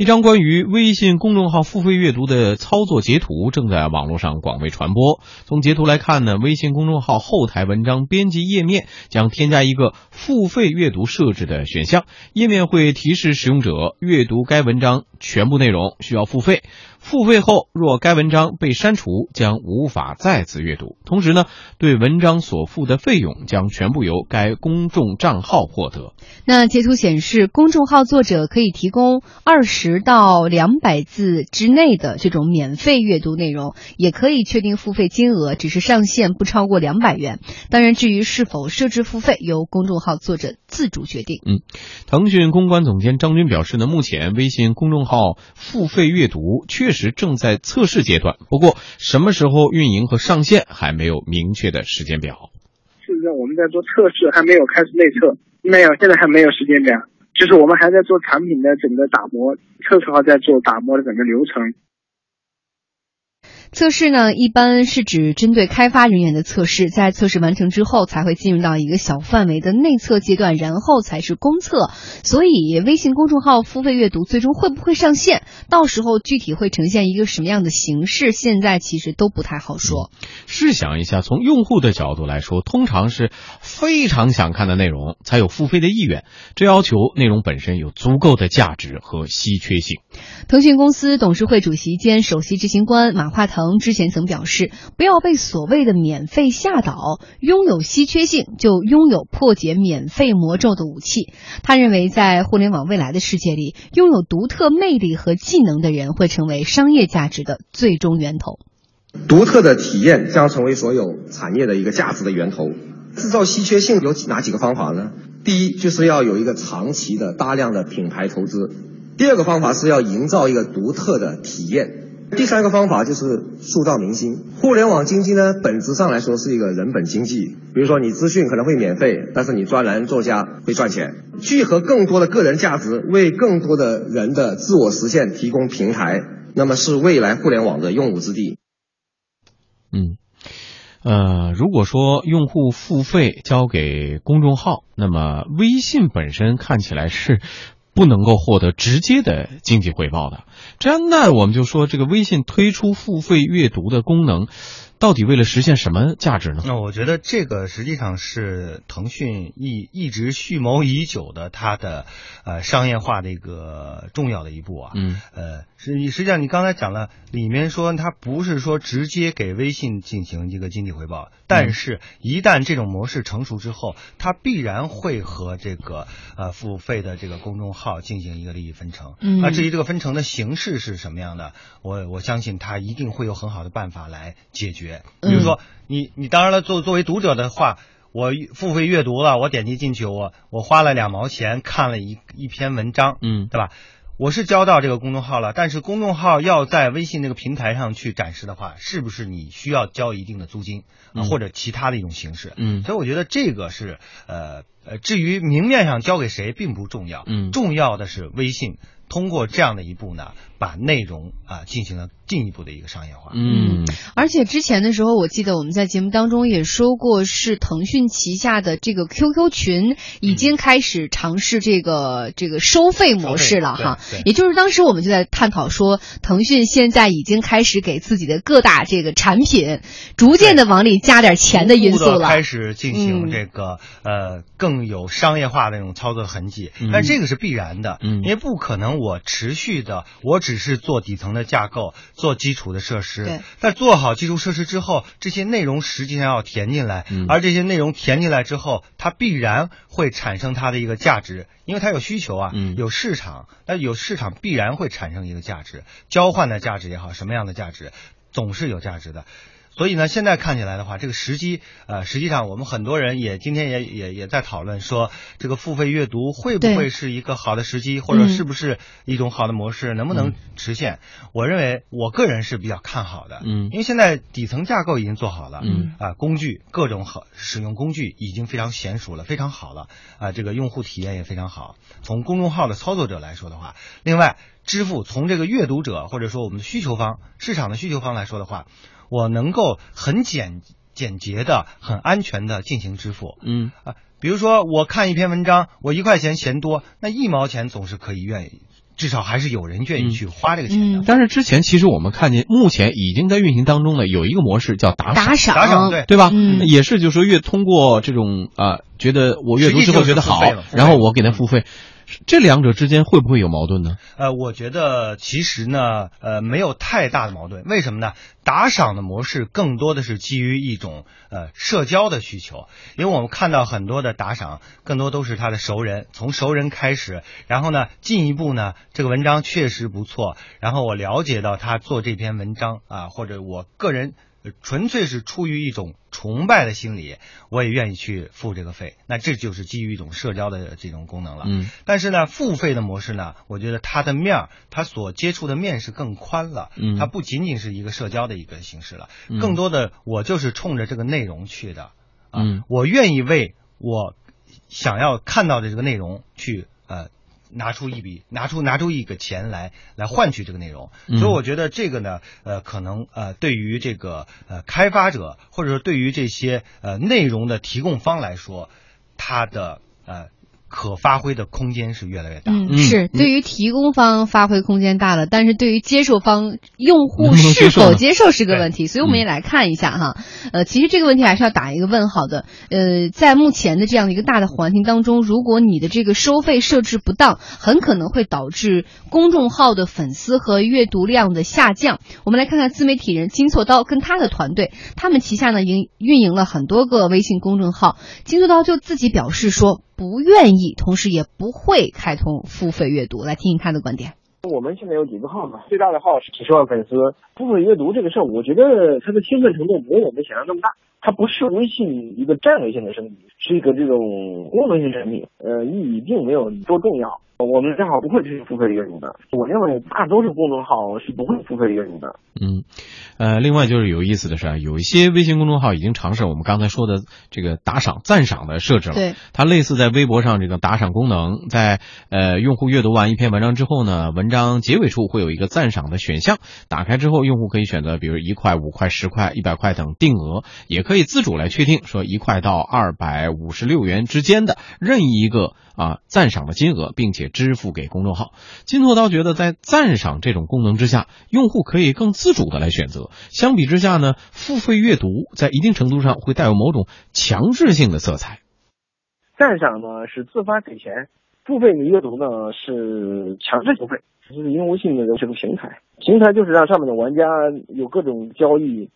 一张关于微信公众号付费阅读的操作截图正在网络上广为传播。从截图来看呢，微信公众号后台文章编辑页面将添加一个付费阅读设置的选项，页面会提示使用者阅读该文章全部内容需要付费。付费后，若该文章被删除，将无法再次阅读。同时呢，对文章所付的费用将全部由该公众账号获得。那截图显示，公众号作者可以提供二十到两百字之内的这种免费阅读内容，也可以确定付费金额，只是上限不超过两百元。当然，至于是否设置付费，由公众号作者自主决定。嗯，腾讯公关总监张军表示呢，目前微信公众号付费阅读确确实正在测试阶段，不过什么时候运营和上线还没有明确的时间表。现在我们在做测试，还没有开始内测，没有，现在还没有时间表，就是我们还在做产品的整个打磨，测试号在做打磨的整个流程。测试呢，一般是指针对开发人员的测试，在测试完成之后，才会进入到一个小范围的内测阶段，然后才是公测。所以，微信公众号付费阅读最终会不会上线，到时候具体会呈现一个什么样的形式，现在其实都不太好说。试想一下，从用户的角度来说，通常是非常想看的内容才有付费的意愿，这要求内容本身有足够的价值和稀缺性。腾讯公司董事会主席兼首席执行官马化腾。之前曾表示，不要被所谓的免费吓倒，拥有稀缺性就拥有破解免费魔咒的武器。他认为，在互联网未来的世界里，拥有独特魅力和技能的人会成为商业价值的最终源头。独特的体验将成为所有产业的一个价值的源头。制造稀缺性有哪几个方法呢？第一，就是要有一个长期的大量的品牌投资；第二个方法是要营造一个独特的体验。第三个方法就是塑造明星。互联网经济呢，本质上来说是一个人本经济。比如说，你资讯可能会免费，但是你专栏作家会赚钱。聚合更多的个人价值，为更多的人的自我实现提供平台，那么是未来互联网的用武之地。嗯，呃，如果说用户付费交给公众号，那么微信本身看起来是。不能够获得直接的经济回报的，这样那我们就说这个微信推出付费阅读的功能。到底为了实现什么价值呢？那我觉得这个实际上是腾讯一一直蓄谋已久的它的呃商业化的一个重要的一步啊。嗯。呃，实实际上你刚才讲了，里面说它不是说直接给微信进行一个经济回报，但是一旦这种模式成熟之后，它必然会和这个呃付费的这个公众号进行一个利益分成。嗯。那至于这个分成的形式是什么样的，我我相信它一定会有很好的办法来解决。比如说，你你当然了，作作为读者的话，我付费阅读了，我点击进去，我我花了两毛钱看了一一篇文章，嗯，对吧？我是交到这个公众号了，但是公众号要在微信那个平台上去展示的话，是不是你需要交一定的租金啊，或者其他的一种形式？嗯，所以我觉得这个是呃呃，至于明面上交给谁并不重要，嗯，重要的是微信通过这样的一步呢，把内容啊进行了。进一步的一个商业化，嗯，而且之前的时候，我记得我们在节目当中也说过，是腾讯旗下的这个 QQ 群已经开始尝试这个这个收费模式了哈。也就是当时我们就在探讨说，腾讯现在已经开始给自己的各大这个产品逐渐的往里加点钱的因素了，开始进行这个呃更有商业化的那种操作痕迹。但这个是必然的，因为不可能我持续的，我只是做底层的架构。做基础的设施，在做好基础设施之后，这些内容实际上要填进来，而这些内容填进来之后，它必然会产生它的一个价值，因为它有需求啊，有市场，那有市场必然会产生一个价值，交换的价值也好，什么样的价值，总是有价值的。所以呢，现在看起来的话，这个时机，呃，实际上我们很多人也今天也也也在讨论说，这个付费阅读会不会是一个好的时机，或者是不是一种好的模式，能不能实现？我认为我个人是比较看好的，嗯，因为现在底层架构已经做好了，嗯，啊，工具各种好使用工具已经非常娴熟了，非常好了，啊，这个用户体验也非常好。从公众号的操作者来说的话，另外支付从这个阅读者或者说我们的需求方市场的需求方来说的话。我能够很简简洁的、很安全的进行支付，嗯。啊，比如说我看一篇文章，我一块钱嫌多，那一毛钱总是可以愿意至少还是有人愿意去花这个钱的。但是之前其实我们看见，目前已经在运行当中呢有一个模式叫打赏，打赏，打赏，对。对吧？也是就是说，越通过这种啊，觉得我阅读之后觉得好，然后我给他付费。这两者之间会不会有矛盾呢？呃，我觉得其实呢，呃，没有太大的矛盾。为什么呢？打赏的模式更多的是基于一种呃社交的需求，因为我们看到很多的打赏，更多都是他的熟人，从熟人开始，然后呢，进一步呢，这个文章确实不错，然后我了解到他做这篇文章啊，或者我个人。纯粹是出于一种崇拜的心理，我也愿意去付这个费。那这就是基于一种社交的这种功能了。嗯，但是呢，付费的模式呢，我觉得它的面儿，它所接触的面是更宽了。嗯，它不仅仅是一个社交的一个形式了，更多的我就是冲着这个内容去的。嗯，我愿意为我想要看到的这个内容去呃。拿出一笔，拿出拿出一个钱来，来换取这个内容，所以我觉得这个呢，呃，可能呃，对于这个呃开发者，或者说对于这些呃内容的提供方来说，它的呃。可发挥的空间是越来越大。嗯，是对于提供方发挥空间大了，但是对于接受方用户是否接受是个问题。所以我们也来看一下哈，呃，其实这个问题还是要打一个问号的。呃，在目前的这样的一个大的环境当中，如果你的这个收费设置不当，很可能会导致公众号的粉丝和阅读量的下降。我们来看看自媒体人金错刀跟他的团队，他们旗下呢营运营了很多个微信公众号。金错刀就自己表示说。不愿意，同时也不会开通付费阅读。来听听他的观点。我们现在有几个号嘛？最大的号是几十万粉丝。付费阅读这个事儿，我觉得它的兴奋程度没有我们想象那么大。它不是微信一个战略性的升级，是一个这种功能性产品。呃，意义并没有多重要。我们正好不会推行付费阅读的。我认为大多数公众号是不会付费阅读的。嗯，呃，另外就是有意思的是啊，有一些微信公众号已经尝试我们刚才说的这个打赏、赞赏的设置了。对，它类似在微博上这个打赏功能，在呃用户阅读完一篇文章之后呢，文章结尾处会有一个赞赏的选项，打开之后用户可以选择，比如一块、五块、十块、一百块等定额，也可以自主来确定说一块到二百五十六元之间的任意一个啊赞赏的金额，并且。支付给公众号，金拓刀觉得在赞赏这种功能之下，用户可以更自主的来选择。相比之下呢，付费阅读在一定程度上会带有某种强制性的色彩。赞赏呢是自发给钱，付费你阅读呢是强制付费。就是因为微信的这个平台，平台就是让上面的玩家有各种交易。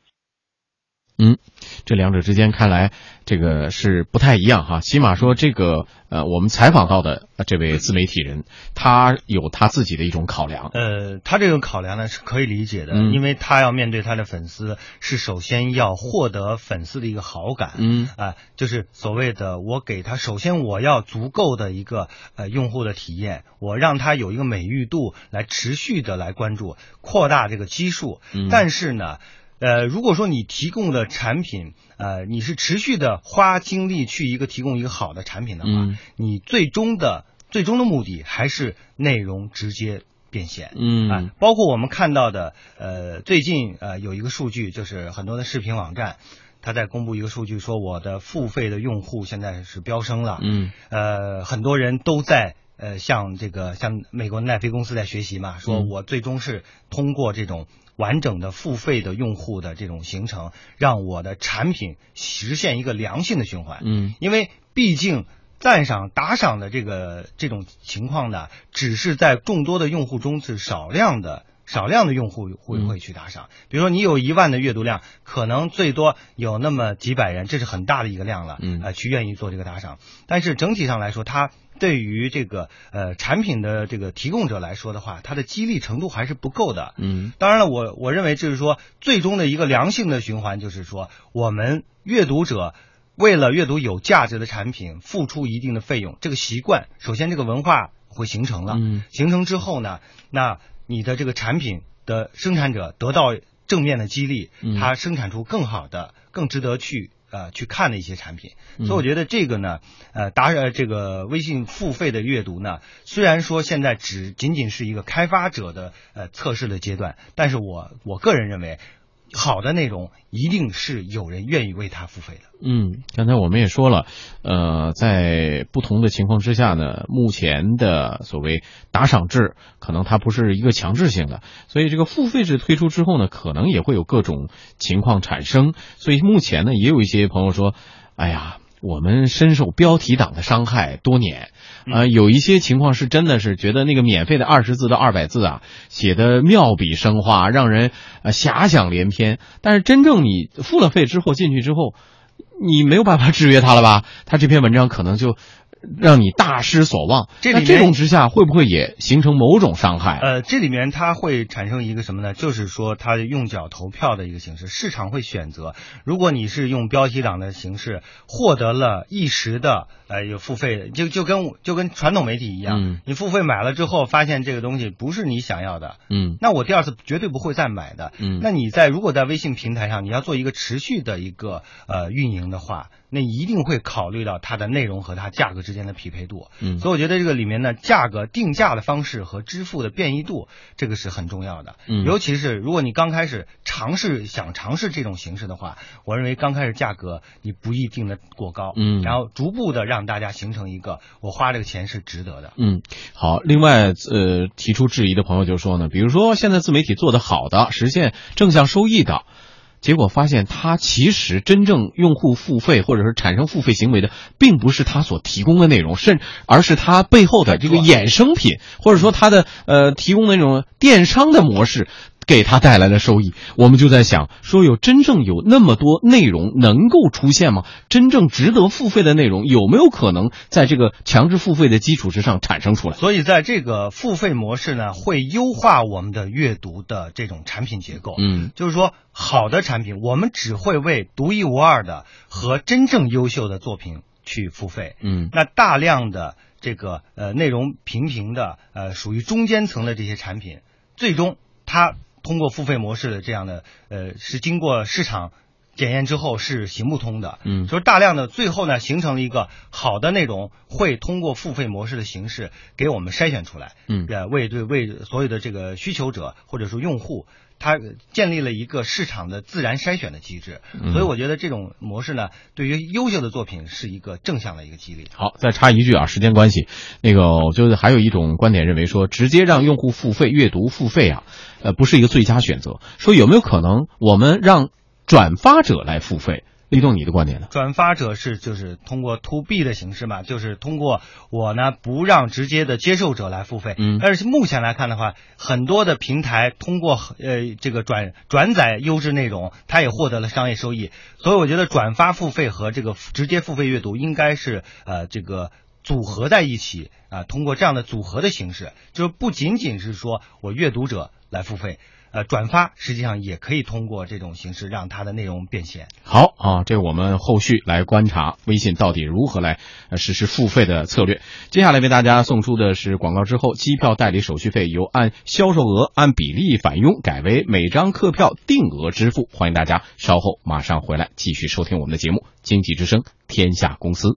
嗯，这两者之间看来这个是不太一样哈。起码说这个呃，我们采访到的这位自媒体人，他有他自己的一种考量。呃，他这种考量呢是可以理解的，因为他要面对他的粉丝，是首先要获得粉丝的一个好感。嗯啊，就是所谓的我给他，首先我要足够的一个呃用户的体验，我让他有一个美誉度来持续的来关注，扩大这个基数。但是呢。呃，如果说你提供的产品，呃，你是持续的花精力去一个提供一个好的产品的话，你最终的最终的目的还是内容直接变现。嗯啊，包括我们看到的，呃，最近呃有一个数据，就是很多的视频网站，他在公布一个数据，说我的付费的用户现在是飙升了。嗯，呃，很多人都在呃向这个像美国奈飞公司在学习嘛，说我最终是通过这种。完整的付费的用户的这种形成，让我的产品实现一个良性的循环。嗯，因为毕竟赞赏打赏的这个这种情况呢，只是在众多的用户中是少量的。少量的用户会会去打赏，比如说你有一万的阅读量，可能最多有那么几百人，这是很大的一个量了，嗯，呃，去愿意做这个打赏。但是整体上来说，它对于这个呃产品的这个提供者来说的话，它的激励程度还是不够的，嗯。当然了，我我认为就是说，最终的一个良性的循环，就是说，我们阅读者为了阅读有价值的产品，付出一定的费用，这个习惯，首先这个文化会形成了，嗯，形成之后呢，那。你的这个产品的生产者得到正面的激励，他生产出更好的、更值得去呃去看的一些产品。所以我觉得这个呢，呃，达呃这个微信付费的阅读呢，虽然说现在只仅仅是一个开发者的呃测试的阶段，但是我我个人认为，好的内容一定是有人愿意为他付费的。嗯，刚才我们也说了，呃，在不同的情况之下呢，目前的所谓打赏制可能它不是一个强制性的，所以这个付费制推出之后呢，可能也会有各种情况产生。所以目前呢，也有一些朋友说，哎呀。我们深受标题党的伤害多年，啊，有一些情况是真的是觉得那个免费的二十字到二百字啊，写的妙笔生花，让人呃遐想连篇。但是真正你付了费之后进去之后，你没有办法制约他了吧？他这篇文章可能就。让你大失所望，那这种之下会不会也形成某种伤害？呃，这里面它会产生一个什么呢？就是说它用脚投票的一个形式，市场会选择。如果你是用标题党的形式获得了一时的呃有付费，就就跟就跟传统媒体一样，你付费买了之后发现这个东西不是你想要的，嗯，那我第二次绝对不会再买的，嗯，那你在如果在微信平台上你要做一个持续的一个呃运营的话。那一定会考虑到它的内容和它价格之间的匹配度，嗯，所以我觉得这个里面呢，价格定价的方式和支付的变异度，这个是很重要的，嗯，尤其是如果你刚开始尝试想尝试这种形式的话，我认为刚开始价格你不宜定的过高，嗯，然后逐步的让大家形成一个我花这个钱是值得的，嗯，好，另外呃提出质疑的朋友就说呢，比如说现在自媒体做的好的，实现正向收益的。结果发现，他其实真正用户付费或者是产生付费行为的，并不是他所提供的内容，甚而是他背后的这个衍生品，或者说他的呃提供的那种电商的模式。给他带来的收益，我们就在想说，有真正有那么多内容能够出现吗？真正值得付费的内容有没有可能在这个强制付费的基础之上产生出来？所以，在这个付费模式呢，会优化我们的阅读的这种产品结构。嗯，就是说，好的产品，我们只会为独一无二的和真正优秀的作品去付费。嗯，那大量的这个呃内容平平的呃属于中间层的这些产品，最终它。通过付费模式的这样的，呃，是经过市场检验之后是行不通的，嗯，就是大量的最后呢形成了一个好的内容会通过付费模式的形式给我们筛选出来，嗯，呃，为对为所有的这个需求者或者说用户。他建立了一个市场的自然筛选的机制，所以我觉得这种模式呢，对于优秀的作品是一个正向的一个激励。好，再插一句啊，时间关系，那个就是还有一种观点认为说，直接让用户付费阅读付费啊，呃，不是一个最佳选择。说有没有可能我们让转发者来付费？立栋，你的观点呢？转发者是就是通过 to B 的形式嘛，就是通过我呢不让直接的接受者来付费。嗯，但是目前来看的话，很多的平台通过呃这个转转载优质内容，它也获得了商业收益。所以我觉得转发付费和这个直接付费阅读应该是呃这个组合在一起啊，通过这样的组合的形式，就是不仅仅是说我阅读者来付费。呃，转发实际上也可以通过这种形式让它的内容变现。好啊，这我们后续来观察微信到底如何来实施付费的策略。接下来为大家送出的是广告之后，机票代理手续费由按销售额按比例返佣改为每张客票定额支付。欢迎大家稍后马上回来继续收听我们的节目《经济之声》，天下公司。